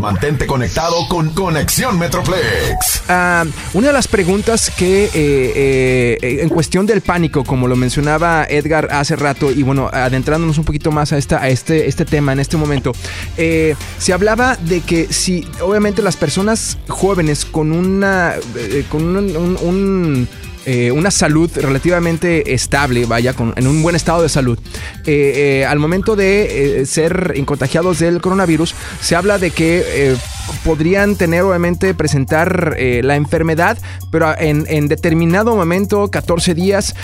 Mantente conectado con Conexión Metroplex. Ah, una de las preguntas que eh, eh, en cuestión del pánico, como lo mencionaba Edgar hace rato, y bueno, adentrándonos un poquito más a, esta, a este, este tema en este momento, eh, se hablaba de que si obviamente las personas jóvenes con una con un eh, una salud relativamente estable, vaya, con, en un buen estado de salud. Eh, eh, al momento de ser contagiados del coronavirus, se habla de que podrían tener, obviamente, presentar la enfermedad, pero en, en, determinado momento, 14 días,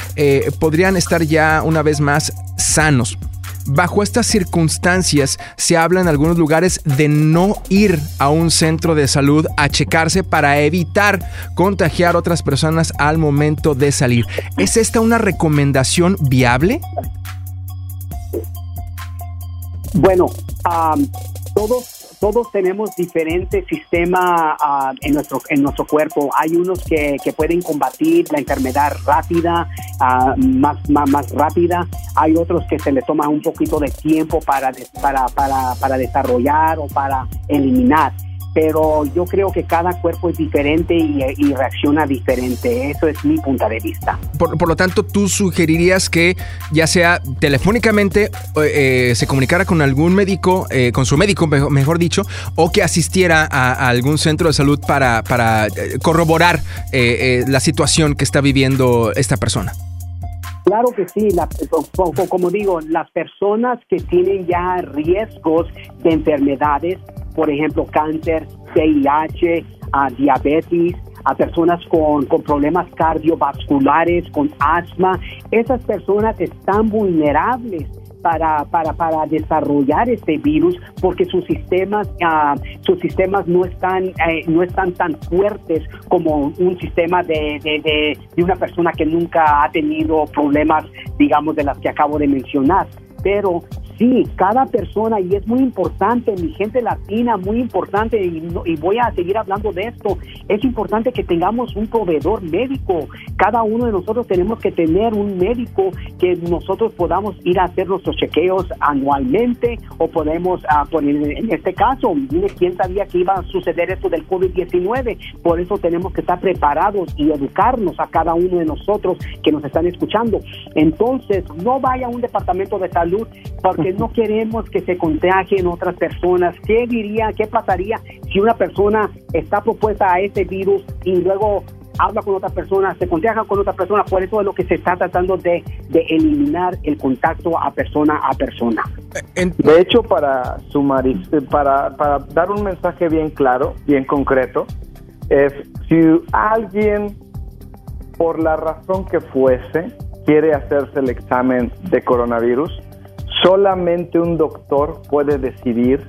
podrían estar ya una vez más sanos. Bajo estas circunstancias se habla en algunos lugares de no ir a un centro de salud a checarse para evitar contagiar a otras personas al momento de salir. ¿Es esta una recomendación viable? Bueno, todos todos tenemos diferentes sistemas ah, en, nuestro, en nuestro cuerpo. Hay unos que, pueden combatir la enfermedad rápida, uh, más, más, más, rápida. Hay otros que se les toma un poquito de tiempo para, para, para, para desarrollar o para eliminar pero yo creo que cada cuerpo es diferente y, reacciona diferente. Eso es mi punto de vista. Por, lo tanto, tú sugerirías que ya sea telefónicamente eh, se comunicara con algún médico, eh, con su médico, mejor, dicho, o que asistiera a, algún centro de salud para, para eh, corroborar la situación que está viviendo esta persona. Claro que sí, como digo, las personas que tienen ya riesgos de enfermedades por ejemplo, cáncer, VIH, a diabetes, a personas con, con, problemas cardiovasculares, con asma. Esas personas están vulnerables para, para, para desarrollar este virus porque sus sistemas, uh, sus sistemas no, están, eh, no están tan fuertes como un sistema de, de, de, de una persona que nunca ha tenido problemas, digamos, de las que acabo de mencionar. Pero Sí, cada persona, y es muy importante, mi gente latina, muy importante, y, y, voy a seguir hablando de esto, es importante que tengamos un proveedor médico. Cada uno de nosotros tenemos que tener un médico que nosotros podamos ir a hacer nuestros chequeos anualmente o podemos, uh, poner, en este caso, quién sabía que iba a suceder esto del COVID-19. Por eso tenemos que estar preparados y educarnos a cada uno de nosotros que nos están escuchando. Entonces, no vaya a un departamento de salud porque no queremos que se contagien otras personas. ¿Qué diría, qué pasaría si una persona está propuesta a ese virus y luego habla con otra persona, se contagia con otra persona? Por eso es lo que se está tratando de, eliminar el contacto a persona a persona. De hecho, para sumar, para, para dar un mensaje bien claro, bien concreto, es si alguien, por la razón que fuese, quiere hacerse el examen de coronavirus, Solamente un doctor puede decidir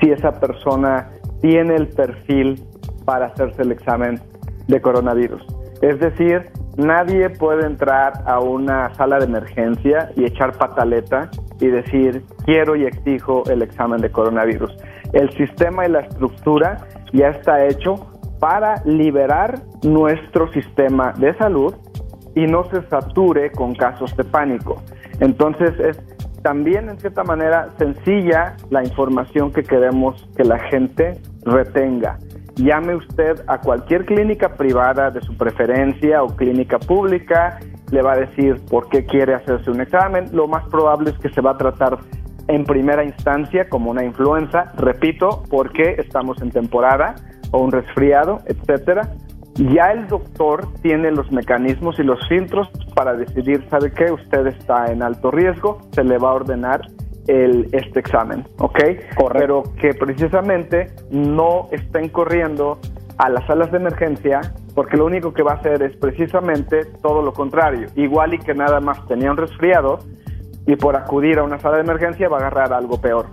si esa persona tiene el perfil para hacerse el examen de coronavirus. Es decir, nadie puede entrar a una sala de emergencia y echar pataleta y decir quiero y exijo el examen de coronavirus. El sistema y la estructura ya está hecho para liberar nuestro sistema de salud y no se sature con casos de pánico. Entonces es también en cierta manera sencilla la información que queremos que la gente retenga. Llame usted a cualquier clínica privada de su preferencia o clínica pública, le va a decir por qué quiere hacerse un examen. Lo más probable es que se va a tratar en primera instancia como una influenza, repito, porque estamos en temporada o un resfriado, etcétera ya el doctor tiene los mecanismos y los filtros para decidir, ¿sabe qué? Usted está en alto riesgo, se le va a ordenar el, este examen, ¿ok? Correcto. Pero que precisamente no estén corriendo a las salas de emergencia porque lo único que va a hacer es precisamente todo lo contrario. Igual y que nada más tenía un resfriado y por acudir a una sala de emergencia va a agarrar algo peor.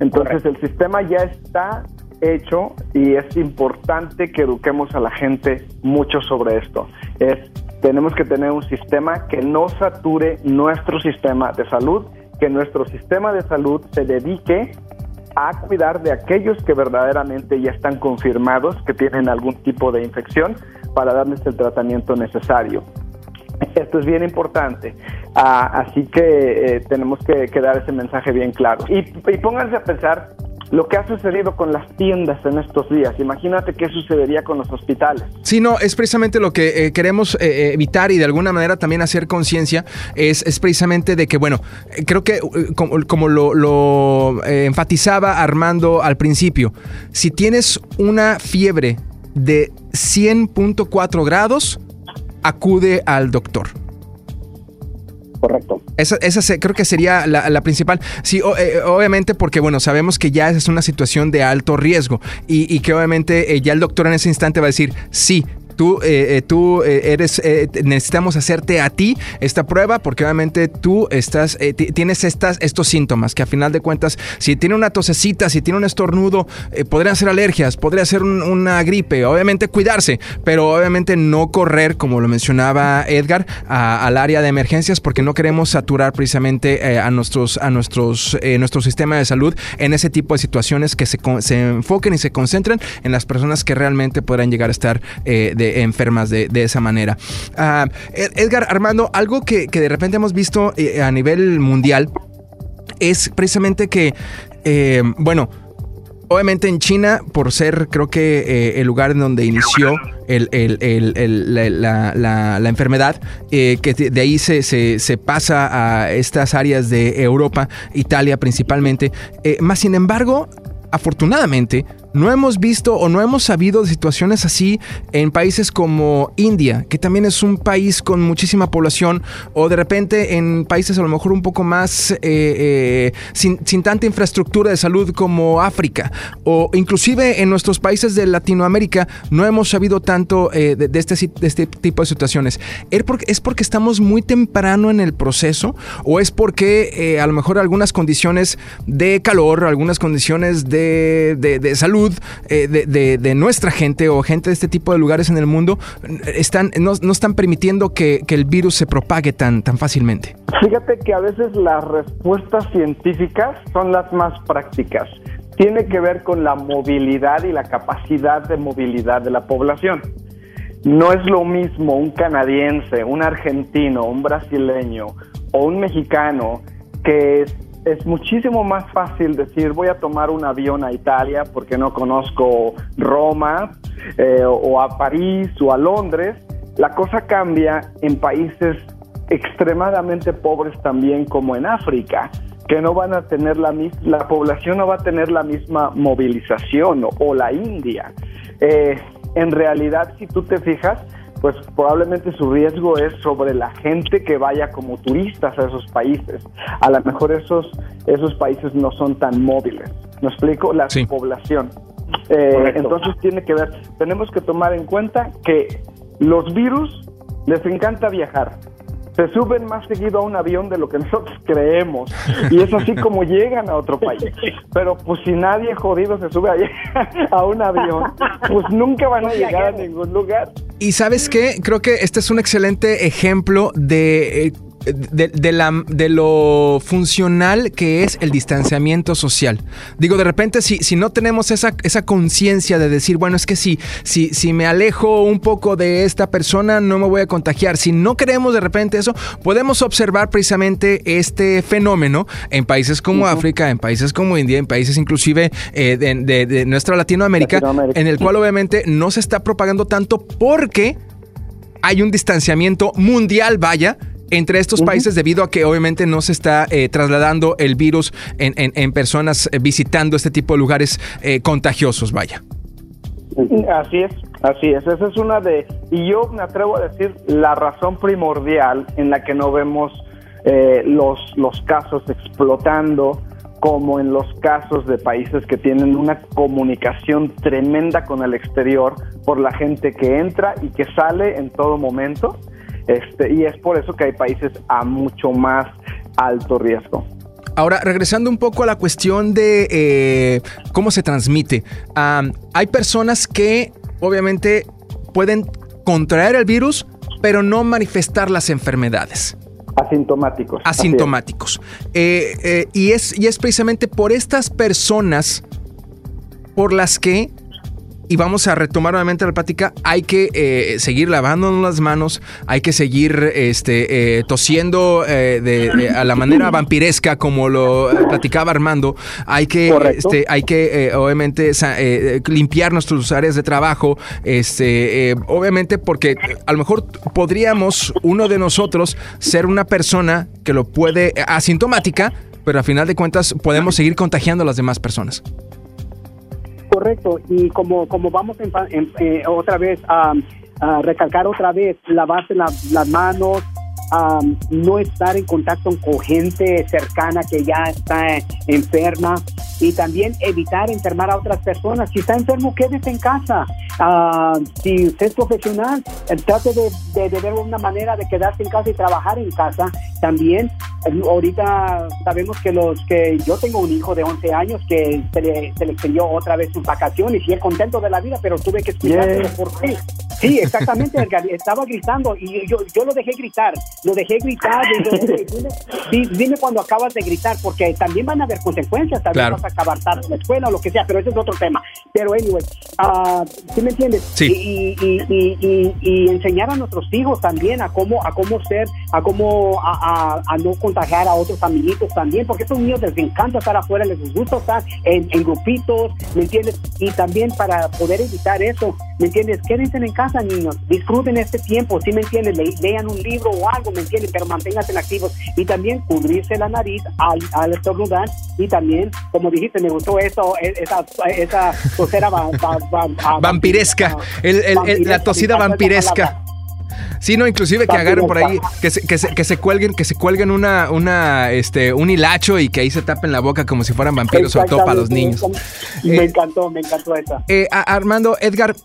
Entonces el sistema ya está hecho y es importante que eduquemos a la gente mucho sobre esto. Es tenemos que tener un sistema que no sature nuestro sistema de salud, que nuestro sistema de salud se dedique a cuidar de aquellos que verdaderamente ya están confirmados que tienen algún tipo de infección para darles el tratamiento necesario. Esto es bien importante, ah, así que eh, tenemos que, dar ese mensaje bien claro. Y, y pónganse a pensar lo que ha sucedido con las tiendas en estos días. Imagínate qué sucedería con los hospitales. Sí, no, es precisamente lo que eh, queremos eh, evitar y de alguna manera también hacer conciencia, es, precisamente de que, bueno, creo que como, lo enfatizaba Armando al principio, si tienes una fiebre de 100.4 grados, acude al doctor. Correcto. Esa, esa creo que sería la, principal. Sí, eh, obviamente porque, bueno, sabemos que ya es una situación de alto riesgo y, y que obviamente eh, ya el doctor en ese instante va a decir, sí, tú, eh, eh, tú eh, eres, necesitamos hacerte a ti esta prueba porque obviamente tú estás, tienes estas, estos síntomas que a final de cuentas, si tiene una tosecita, si tiene un estornudo, podrían ser alergias, podría ser una gripe, obviamente cuidarse, pero obviamente no correr, como lo mencionaba Edgar, al área de emergencias porque no queremos saturar precisamente a nuestros, a nuestros, nuestro sistema de salud en ese tipo de situaciones que se, se enfoquen y se concentren en las personas que realmente podrán llegar a estar de enfermas de, esa manera. Ah, Edgar Armando, algo que, de repente hemos visto eh, a nivel mundial es precisamente que, eh, bueno, Obviamente en China, por ser creo que eh, el lugar en donde inició la, enfermedad, que de ahí se, se, pasa a estas áreas de Europa, Italia principalmente. más sin embargo, afortunadamente, no hemos visto o no hemos sabido de situaciones así en países como India, que también es un país con muchísima población, o de repente en países a lo mejor un poco más eh, eh, sin, tanta infraestructura de salud como África, o inclusive en nuestros países de Latinoamérica no hemos sabido tanto eh, de, este, de, este, tipo de situaciones. ¿Es porque, ¿Es porque estamos muy temprano en el proceso o es porque a lo mejor algunas condiciones de calor, algunas condiciones de salud, eh, de, nuestra gente o gente de este tipo de lugares en el mundo están, no, están permitiendo que, el virus se propague tan, tan fácilmente? Fíjate que a veces las respuestas científicas son las más prácticas. Tiene que ver con la movilidad y la capacidad de movilidad de la población. No es lo mismo un canadiense, un argentino, un brasileño o un mexicano que es muchísimo más fácil decir voy a tomar un avión a Italia porque no conozco Roma eh, o a París o a Londres. La cosa cambia en países extremadamente pobres también como en África que no van a tener la misma, la población no va a tener la misma movilización o, la India. Eh, en realidad, si tú te fijas, pues probablemente su riesgo es sobre la gente que vaya como turistas a esos países. A lo mejor esos, esos países no son tan móviles. ¿Me explico? La población. Eh, entonces tiene que ver, tenemos que tomar en cuenta que los virus les encanta viajar se suben más seguido a un avión de lo que nosotros creemos. Y es así como llegan a otro país. Pero pues si nadie jodido se sube a, un avión, pues nunca van a llegar a ningún lugar. Y sabes qué, creo que este es un excelente ejemplo de de, la, de lo funcional que es el distanciamiento social. Digo, de repente, si, si no tenemos esa, esa conciencia de decir, bueno, es que si, si, si me alejo un poco de esta persona, no me voy a contagiar. Si no queremos de repente eso, podemos observar precisamente este fenómeno en países como África, en países como India, en países inclusive eh, de, nuestra Latinoamérica, en el cual obviamente no se está propagando tanto porque hay un distanciamiento mundial, vaya, entre estos países debido a que obviamente no se está eh, trasladando el virus en, personas eh, visitando este tipo de lugares eh, contagiosos, vaya. Así es, así es. Esa es una de, y yo me atrevo a decir, la razón primordial en la que no vemos los, los casos explotando como en los casos de países que tienen una comunicación tremenda con el exterior por la gente que entra y que sale en todo momento este, y es por eso que hay países a mucho más alto riesgo. Ahora, regresando un poco a la cuestión de eh, cómo se transmite, hay personas que obviamente pueden contraer el virus, pero no manifestar las enfermedades. Asintomáticos. Asintomáticos. Eh, eh, y, es, y es precisamente por estas personas por las que y vamos a retomar nuevamente la plática, hay que eh, seguir lavándonos las manos, hay que seguir este, eh, tosiendo eh, de, a la manera vampiresca como lo platicaba Armando, hay que, este, hay que obviamente limpiar nuestras áreas de trabajo, este, obviamente porque a lo mejor podríamos uno de nosotros ser una persona que lo puede asintomática, pero a final de cuentas podemos seguir contagiando a las demás personas. Correcto, y como, como vamos eh, otra vez a, recalcar otra vez, lavarse las manos, no estar en contacto con gente cercana que ya está enferma y también evitar enfermar a otras personas. Si está enfermo, quédese en casa. Ah, si usted es profesional, trate de, de, ver una manera de quedarse en casa y trabajar en casa. También, ahorita sabemos que los que yo tengo un hijo de 11 años que se le, se le extendió otra vez sus vacaciones y es contento de la vida, pero tuve que explicarle por qué. Sí, exactamente, estaba gritando y yo, yo lo dejé gritar, lo dejé gritar. dime, dime, cuando acabas de gritar, porque también van a haber consecuencias, también vas a acabar tarde en la escuela o lo que sea, pero ese es otro tema. Pero, anyway, uh, ¿sí me entiendes? Sí. Y, y, y, y, enseñar a nuestros hijos también a cómo, a cómo ser, a cómo, a, a, no contagiar a otros amiguitos también, porque estos niños les encanta estar afuera, les gusta estar en, en grupitos, ¿me entiendes? Y también para poder evitar eso, ¿me entiendes? Quédense en casa niños. Disfruten este tiempo, si me entienden? lean un libro o algo, ¿me entienden? Pero manténganse activos. Y también cubrirse la nariz al, al estornudar. Y también, como dijiste, me gustó eso, e, esa, esa tosera vampiresca. la tosida vampiresca. Sí, no, inclusive que agarren por ahí, que se, que se, que se cuelguen, que se cuelguen una, una, este, un hilacho y que ahí se tapen la boca como si fueran vampiros, sobre todo para los niños. Me eh, encantó, me encantó esa. Eh, Armando, Edgar,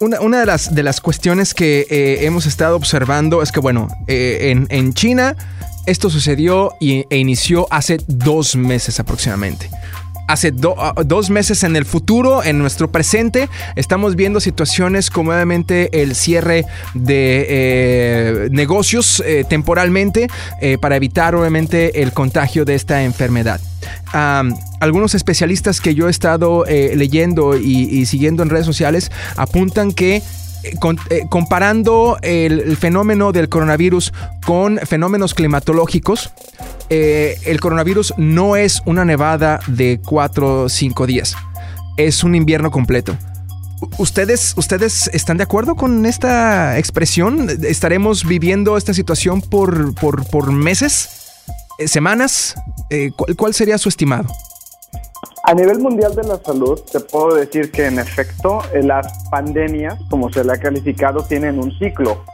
una, de, las, de las cuestiones que eh, hemos estado observando es que, bueno, eh, en, China esto sucedió y, e inició hace dos meses aproximadamente hace dos meses en el futuro, en nuestro presente, estamos viendo situaciones como obviamente el cierre de eh, negocios temporalmente para evitar obviamente el contagio de esta enfermedad. Algunos especialistas que yo he estado eh, leyendo y, siguiendo en redes sociales apuntan que eh, eh, comparando el, fenómeno del coronavirus con fenómenos climatológicos, el coronavirus no es una nevada de 4 o 5 días, es un invierno completo. ¿Ustedes, ¿Ustedes están de acuerdo con esta expresión? ¿Estaremos viviendo esta situación por, por, por meses? Eh, semanas, eh, ¿cuál, sería su estimado? A nivel mundial de la salud, te puedo decir que en efecto eh, las pandemias, como se le ha calificado, tienen un ciclo.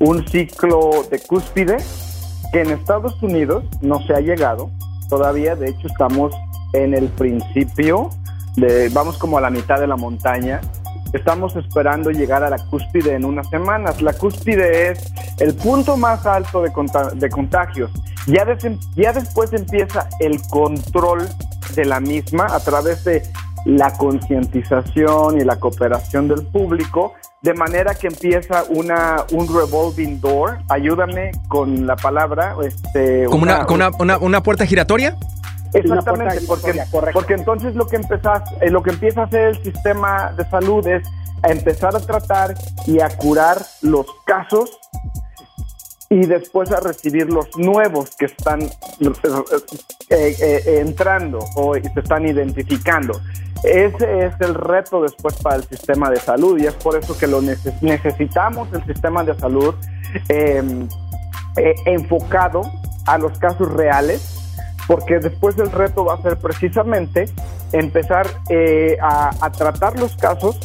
Un ciclo de cúspide que en Estados Unidos no se ha llegado. Todavía, de hecho, estamos en el principio, de, vamos como a la mitad de la montaña. Estamos esperando llegar a la cúspide en unas semanas. La cúspide es el punto más alto de, de contagios ya, ya después empieza el control de la misma a través de la concientización y la cooperación del público, de manera que empieza una, un revolving door. Ayúdame con la palabra. Este, ¿Como una, una, puerta giratoria? Exactamente, porque, porque entonces lo que, empezás, eh, lo que empieza a hacer el sistema de salud es a empezar a tratar y a curar los casos y después a recibir los nuevos que están eh, eh, eh, entrando o se están identificando. Ese es el reto después para el sistema de salud y es por eso que lo necesitamos el sistema de salud em, enfocado a los casos reales, porque después el reto va a ser precisamente empezar a, tratar los casos,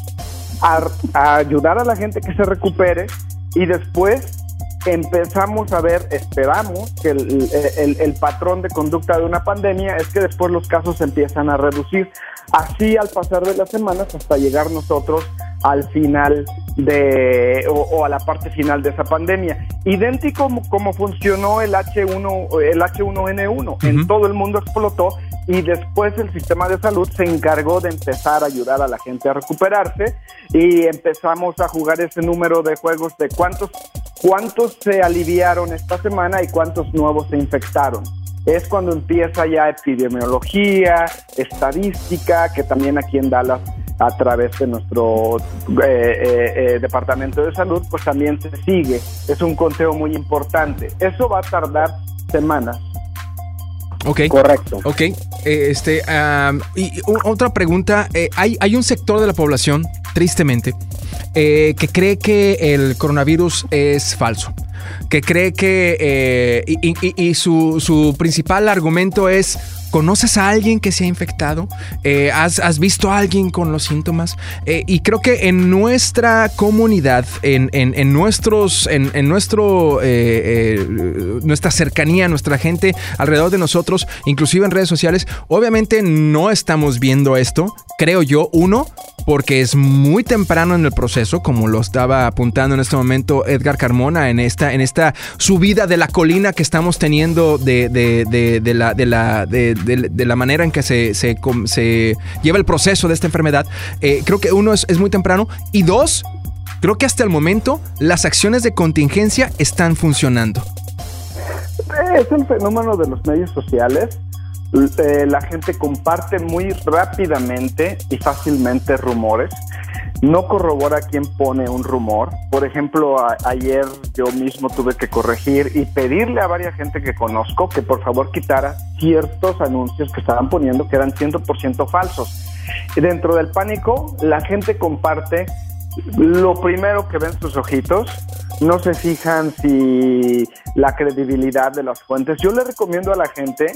a, ayudar a la gente que se recupere y después empezamos a ver, esperamos que el, patrón de conducta de una pandemia es que después los casos empiezan a reducir. Así al pasar de las semanas hasta llegar nosotros al final de o, a la parte final de esa pandemia. Idéntico como, funcionó el H1 el H1N1, en todo el mundo explotó y después el sistema de salud se encargó de empezar a ayudar a la gente a recuperarse y empezamos a jugar ese número de juegos de cuántos cuántos se aliviaron esta semana y cuántos nuevos se infectaron. Es cuando empieza ya epidemiología, estadística, que también aquí en Dallas a través de nuestro departamento de salud, pues también se sigue. Es un conteo muy importante. Eso va a tardar semanas. Ok. Correcto. Ok. este, y otra pregunta. hay, hay un sector de la población, tristemente, que cree que el coronavirus es falso que cree que, eh, y, su, su principal argumento es ¿Conoces a alguien que se ha infectado? Eh, ¿has, visto a alguien con los síntomas? Eh, y creo que en nuestra comunidad, en, nuestros, en, nuestro, nuestra cercanía, nuestra gente alrededor de nosotros, inclusive en redes sociales, obviamente no estamos viendo esto, creo yo, uno, porque es muy temprano en el proceso, como lo estaba apuntando en este momento Edgar Carmona, en esta, en esta subida de la colina que estamos teniendo de, la, de, la, de, la manera en que se, se, lleva el proceso de esta enfermedad. Eh, creo que uno es, es muy temprano. Y dos, creo que hasta el momento las acciones de contingencia están funcionando. Es el fenómeno de los medios sociales la gente comparte muy rápidamente y fácilmente rumores. No corrobora quién pone un rumor. Por ejemplo, ayer yo mismo tuve que corregir y pedirle a varias gente que conozco que por favor quitara ciertos anuncios que estaban poniendo que eran 100% falsos. Dentro del pánico, la gente comparte lo primero que ven sus ojitos, no se fijan si la credibilidad de las fuentes. Yo le recomiendo a la gente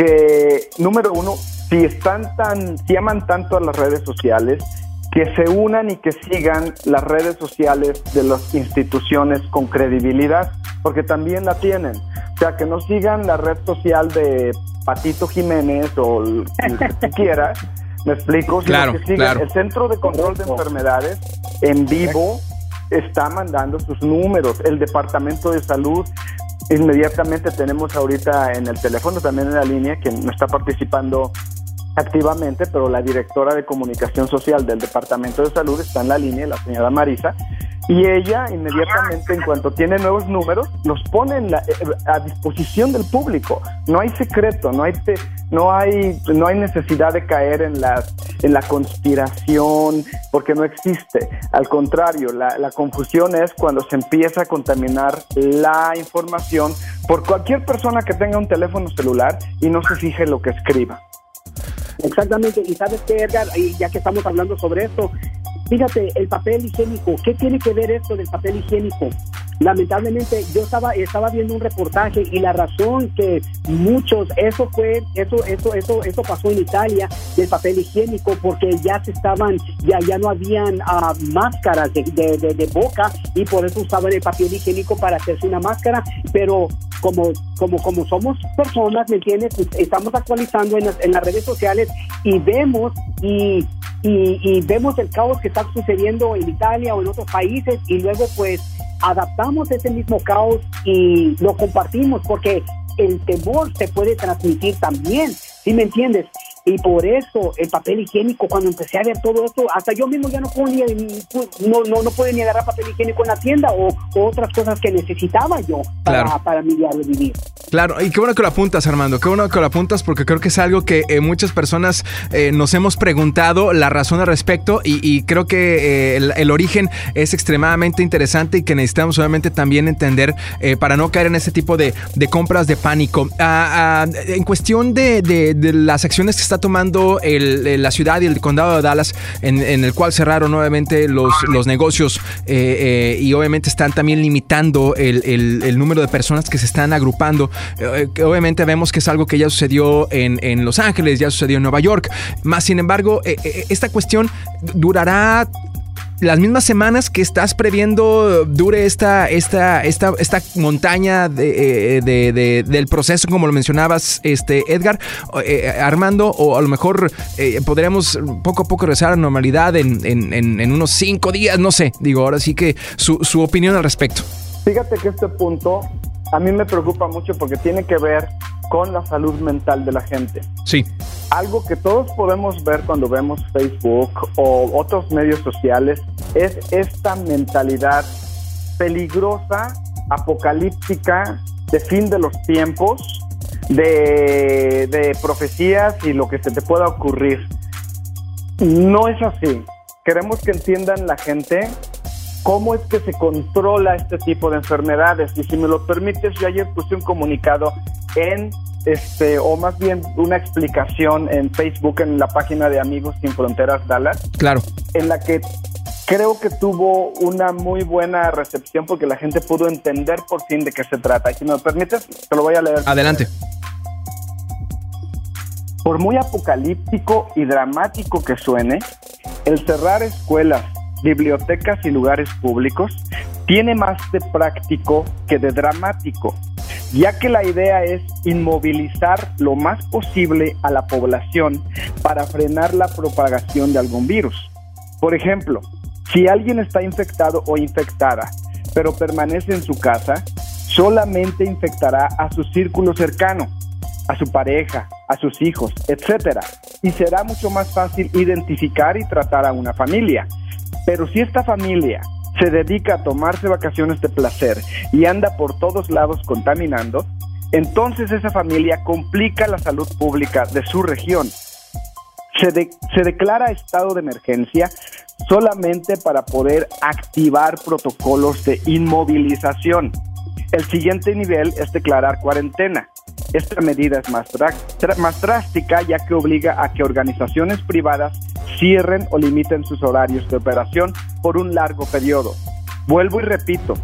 que, número uno, si están tan, si aman tanto a las redes sociales, que se unan y que sigan las redes sociales de las instituciones con credibilidad, porque también la tienen. O sea, que no sigan la red social de Patito Jiménez o el que quieras, me explico, claro, que sigan el Centro de Control de Enfermedades en vivo está mandando sus números, el Departamento de Salud Inmediatamente tenemos ahorita en el teléfono, también en la línea, quien está participando activamente, pero la directora de comunicación social del Departamento de Salud está en la línea, la señora Marisa, y ella inmediatamente en cuanto tiene nuevos números los pone eh, a disposición del público. No hay secreto, no hay no hay no hay necesidad de caer en la en la conspiración porque no existe. Al contrario, la, la confusión es cuando se empieza a contaminar la información por cualquier persona que tenga un teléfono celular y no se fije lo que escriba. Exactamente, y sabes que Edgar, ya que estamos hablando sobre esto, Fíjate, el papel higiénico, ¿qué tiene que ver esto del papel higiénico? Lamentablemente yo estaba estaba viendo un reportaje y la razón que muchos eso fue eso eso eso eso pasó en Italia del papel higiénico porque ya se estaban ya ya no habían uh, máscaras de, de, de, boca y por eso usaban el papel higiénico para hacerse una máscara pero como como como somos personas me entiendes pues, estamos actualizando en las, en las redes sociales y vemos y y, vemos el caos que está sucediendo en Italia o en otros países y luego pues adaptamos ese mismo caos y lo compartimos porque el temor se puede transmitir también, ¿sí me entiendes? Y por eso el papel higiénico, cuando empecé a ver todo esto, hasta yo mismo ya no puedo ni, no, no, no puedo ni agarrar papel higiénico en la tienda o, otras cosas que necesitaba yo para, para mi diario vivir. Claro, y qué bueno que lo apuntas, Armando, qué bueno que lo apuntas porque creo que es algo que eh, muchas personas eh, nos hemos preguntado la razón al respecto y, creo que eh, el, origen es extremadamente interesante y que necesitamos obviamente también entender para no caer en ese tipo de, compras de pánico. Ah, ah, en cuestión de, las acciones que está tomando la ciudad y el condado de Dallas, en, el cual cerraron nuevamente los, negocios y obviamente están también limitando el, el número de personas que se están agrupando eh, obviamente vemos que es algo que ya sucedió en, Los Ángeles, ya sucedió en Nueva York. Más sin embargo, eh, eh, esta cuestión durará las mismas semanas que estás previendo dure esta, esta, esta, esta montaña de, del proceso, como lo mencionabas, este Edgar, Armando, o a lo mejor podríamos poco a poco regresar a normalidad en, en, en, unos cinco días, no sé, digo, ahora sí que su, su opinión al respecto. Fíjate que este punto a mí me preocupa mucho porque tiene que ver con la salud mental de la gente. Sí. Algo que todos podemos ver cuando vemos Facebook o otros medios sociales es esta mentalidad peligrosa, apocalíptica, de fin de los tiempos, de, de profecías y lo que se te pueda ocurrir. No es así. Queremos que entiendan la gente cómo es que se controla este tipo de enfermedades. Y si me lo permites, yo ayer puse un comunicado en este, o más bien una explicación en Facebook, en la página de Amigos Sin Fronteras Dallas. Claro. En la que creo que tuvo una muy buena recepción porque la gente pudo entender por fin de qué se trata. Y si me lo permites, te lo voy a leer. Adelante. Por muy apocalíptico y dramático que suene, el cerrar escuelas, bibliotecas y lugares públicos tiene más de práctico que de dramático ya que la idea es inmovilizar lo más posible a la población para frenar la propagación de algún virus. Por ejemplo, si alguien está infectado o infectada, pero permanece en su casa, solamente infectará a su círculo cercano, a su pareja, a sus hijos, etc. Y será mucho más fácil identificar y tratar a una familia. Pero si esta familia se dedica a tomarse vacaciones de placer y anda por todos lados contaminando, entonces esa familia complica la salud pública de su región. Se, se, declara estado de emergencia solamente para poder activar protocolos de inmovilización. El siguiente nivel es declarar cuarentena. Esta medida es más, más drástica ya que obliga a que organizaciones privadas cierren o limiten sus horarios de operación por un largo periodo. Vuelvo y repito,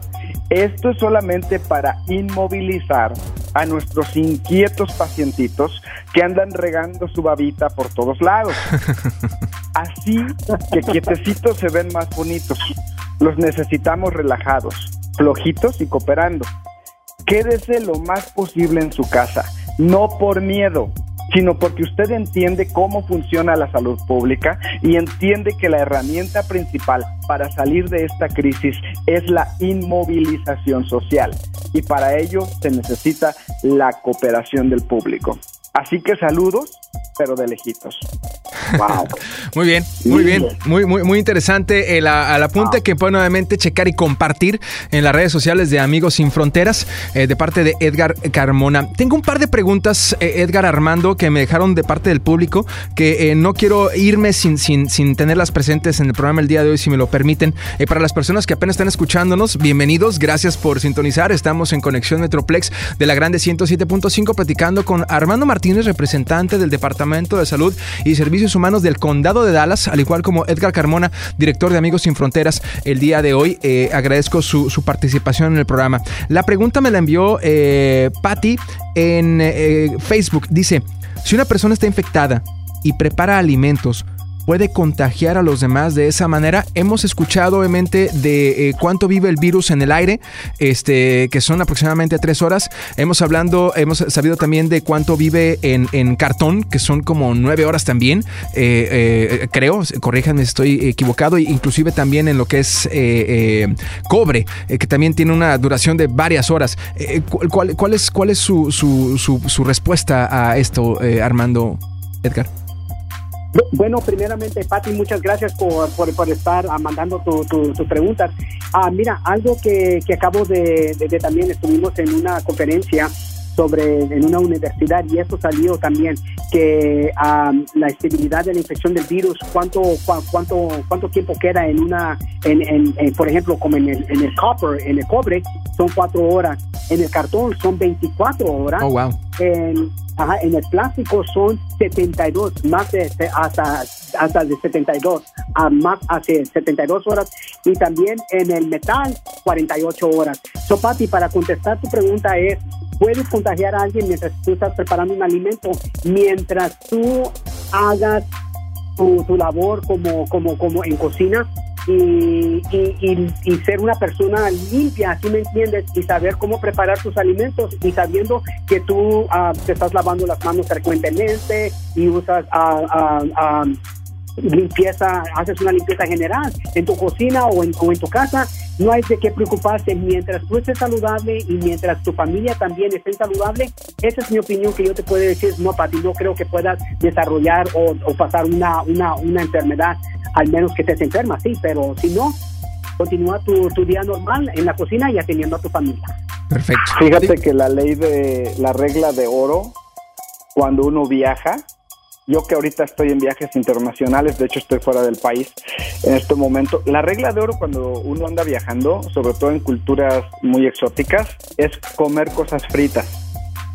esto es solamente para inmovilizar a nuestros inquietos pacientitos que andan regando su babita por todos lados. Así que quietecitos se ven más bonitos. Los necesitamos relajados, flojitos y cooperando. Quédese lo más posible en su casa, no por miedo, sino porque usted entiende cómo funciona la salud pública y entiende que la herramienta principal para salir de esta crisis es la inmovilización social y para ello se necesita la cooperación del público. Así que saludos, pero de lejitos. Muy bien, muy bien, muy, muy, muy interesante el, al apunte que pueden nuevamente checar y compartir en las redes sociales de Amigos Sin Fronteras eh, de parte de Edgar Carmona. Tengo un par de preguntas, eh, Edgar Armando, que me dejaron de parte del público, que eh, no quiero irme sin, sin, sin tenerlas presentes en el programa el día de hoy, si me lo permiten. para las personas que apenas están escuchándonos, bienvenidos, gracias por sintonizar. Estamos en Conexión Metroplex de la Grande 107.5 platicando con Armando Martínez, representante del Departamento de Salud y Servicios Humanos del Condado de Dallas, al igual como Edgar Carmona, director de Amigos Sin Fronteras, el día de hoy. Eh, agradezco su, participación en el programa. La pregunta me la envió eh, Patty en eh, Facebook. Dice, si una persona está infectada y prepara alimentos, puede contagiar a los demás de esa manera. Hemos escuchado obviamente de eh, cuánto vive el virus en el aire, este, que son aproximadamente tres horas. Hemos hablando, hemos sabido también de cuánto vive en, cartón, que son como nueve horas también. Eh, eh, creo, corríjanme si estoy equivocado, inclusive también en lo que es cobre, que también tiene una duración de varias horas. ¿cuál, es, cuál es su, su respuesta a esto, Armando Edgar? Bueno, primeramente, Pati, muchas gracias por, por, estar ah, mandando tus preguntas. Ah, mira, algo que, que acabo de, de, también estuvimos en una conferencia sobre en una universidad y eso salió también que ah, la estabilidad de la infección del virus cuánto cuánto cuánto tiempo queda en una en, en, por ejemplo como en el, en el copper en el cobre son cuatro horas en el cartón son 24 horas oh, wow. en, Ajá, en el plástico son 72, más de hasta, hasta de 72, a más hace 72 horas y también en el metal 48 horas. So, Pati, para contestar tu pregunta es, ¿puedes contagiar a alguien mientras tú estás preparando un alimento? Mientras tú hagas tu, tu labor como, como, como en cocina, y, y, ser una persona limpia, así me entiendes? Y saber cómo preparar tus alimentos y sabiendo que tú ah, te estás lavando las manos frecuentemente y usas uh, limpieza, haces una limpieza general en tu cocina o en, o en tu casa, no hay de qué preocuparse mientras tú estés saludable y mientras tu familia también esté saludable. Esa es mi opinión que yo te puedo decir, no, Pati, no creo que puedas desarrollar o, o pasar una, una, una enfermedad al menos que estés enferma, sí, pero si no, continúa tu, tu día normal en la cocina y atendiendo a tu familia. Perfecto. Fíjate que la ley de la regla de oro, cuando uno viaja, yo que ahorita estoy en viajes internacionales, de hecho estoy fuera del país en este momento, la regla de oro cuando uno anda viajando, sobre todo en culturas muy exóticas, es comer cosas fritas.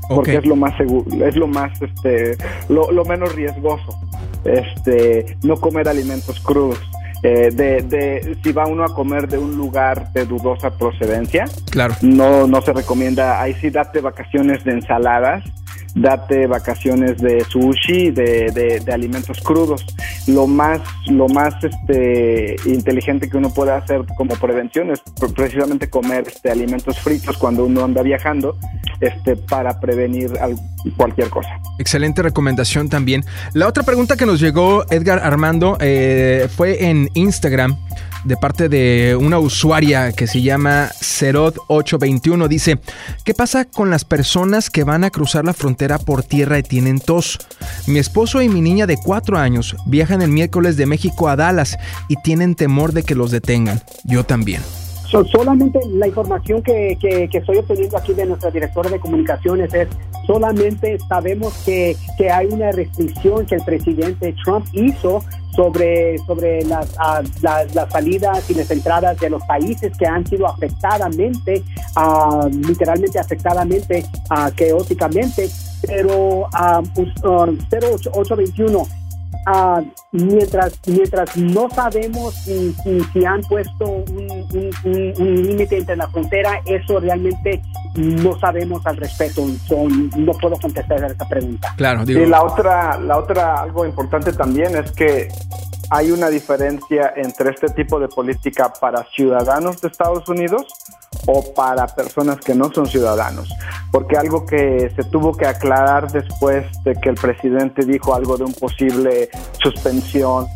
Porque es lo más seguro, es lo más, este, lo, lo menos riesgoso. Este, no comer alimentos crudos eh, de, de, si va uno a comer de un lugar de dudosa procedencia, claro. no, no se recomienda, ahí sí date vacaciones de ensaladas, date vacaciones de sushi, de, de, alimentos crudos. Lo más, lo más este, inteligente que uno puede hacer como prevención es precisamente comer este, alimentos fritos cuando uno anda viajando este, para prevenir cualquier cosa. Excelente recomendación también. La otra pregunta que nos llegó Edgar Armando eh, fue en Instagram de parte de una usuaria que se llama Cerod821. Dice, ¿qué pasa con las personas que van a cruzar la frontera por tierra y tienen tos? Mi esposo y mi niña de 4 años viajan el miércoles de México a Dallas y tienen temor de que los detengan. Yo también solamente la información que, que, estoy obteniendo aquí de nuestra directora de comunicaciones es solamente sabemos que, que hay una restricción que el presidente Trump hizo sobre, sobre las, ah, las, salidas y las entradas de los países que han sido afectadamente, uh, literalmente afectadamente, uh, caóticamente, pero uh, 0821 Ah, mientras mientras no sabemos si, si, han puesto un, límite entre la frontera, eso realmente no sabemos al respecto. no puedo contestar a esa pregunta. Claro, Y la otra, la otra algo importante también es que hay una diferencia entre este tipo de política para ciudadanos de Estados Unidos o para personas que no son ciudadanos. Porque algo que se tuvo que aclarar después de que el presidente dijo algo de un posible suspensión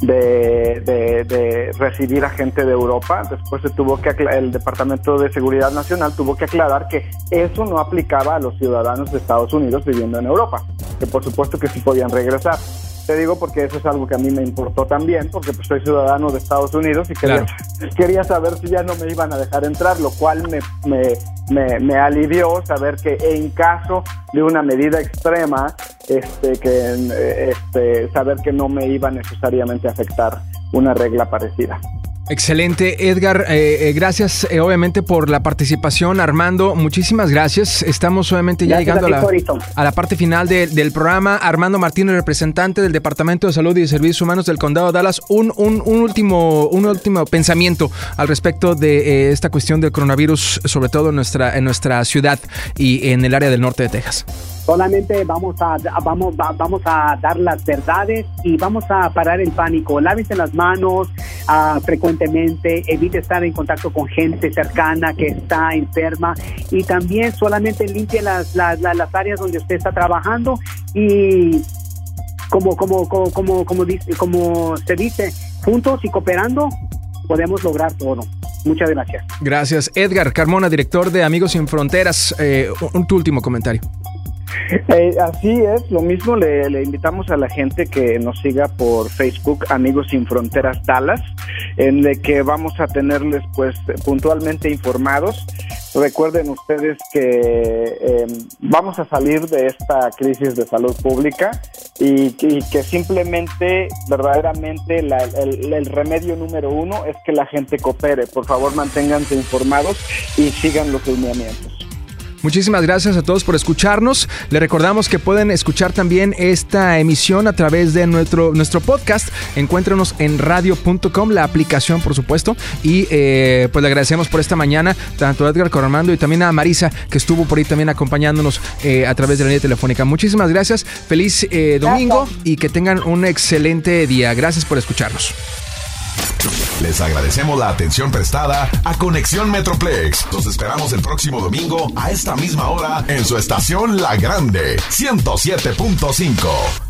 de, de, recibir a gente de Europa. Después se tuvo que el Departamento de Seguridad Nacional tuvo que aclarar que eso no aplicaba a los ciudadanos de Estados Unidos viviendo en Europa, que por supuesto que sí podían regresar. Te digo porque eso es algo que a mí me importó también, porque pues soy ciudadano de Estados Unidos y quería, quería saber si ya no me iban a dejar entrar, lo cual me, me, me, alivió saber que en caso de una medida extrema, este, que, este, saber que no me iba necesariamente a afectar una regla parecida. Excelente, Edgar. Eh, eh, gracias, eh, obviamente, por la participación. Armando, muchísimas gracias. Estamos, obviamente, ya llegando a la, a la, parte final del programa. Armando Martínez, representante del Departamento de Salud y Servicios Humanos del Condado de Dallas. Un, un, un último, un último pensamiento al respecto de esta cuestión del coronavirus, sobre todo en nuestra, en nuestra ciudad y en el área del norte de Texas. Solamente vamos a, vamos, vamos a dar las verdades y vamos a parar el pánico. Lávese las manos uh, frecuentemente, evite estar en contacto con gente cercana que está enferma y también solamente limpie las, las, las áreas donde usted está trabajando y como, como, como, como, como, dice, como se dice, juntos y cooperando podemos lograr todo. Muchas gracias. Gracias. Edgar Carmona, director de Amigos Sin Fronteras, eh, un, tu último comentario. Eh, así es, lo mismo le, invitamos a la gente que nos siga por Facebook, Amigos Sin Fronteras Dallas, en el que vamos a tenerles pues puntualmente informados. Recuerden ustedes que em, vamos a salir de esta crisis de salud pública y, que simplemente, verdaderamente, el, el remedio número uno es que la gente coopere. Por favor, manténganse informados y sigan los lineamientos. Muchísimas gracias a todos por escucharnos. Le recordamos que pueden escuchar también esta emisión a través de nuestro, nuestro podcast. Encuéntranos en radio.com, la aplicación, por supuesto. Y eh, pues le agradecemos por esta mañana tanto a Edgar Corromando y también a Marisa, que estuvo por ahí también acompañándonos eh, a través de la línea telefónica. Muchísimas gracias. Feliz eh, domingo y que tengan un excelente día. Gracias por escucharnos. Les agradecemos la atención prestada a Conexión Metroplex. Los esperamos el próximo domingo a esta misma hora en su estación La Grande 107.5.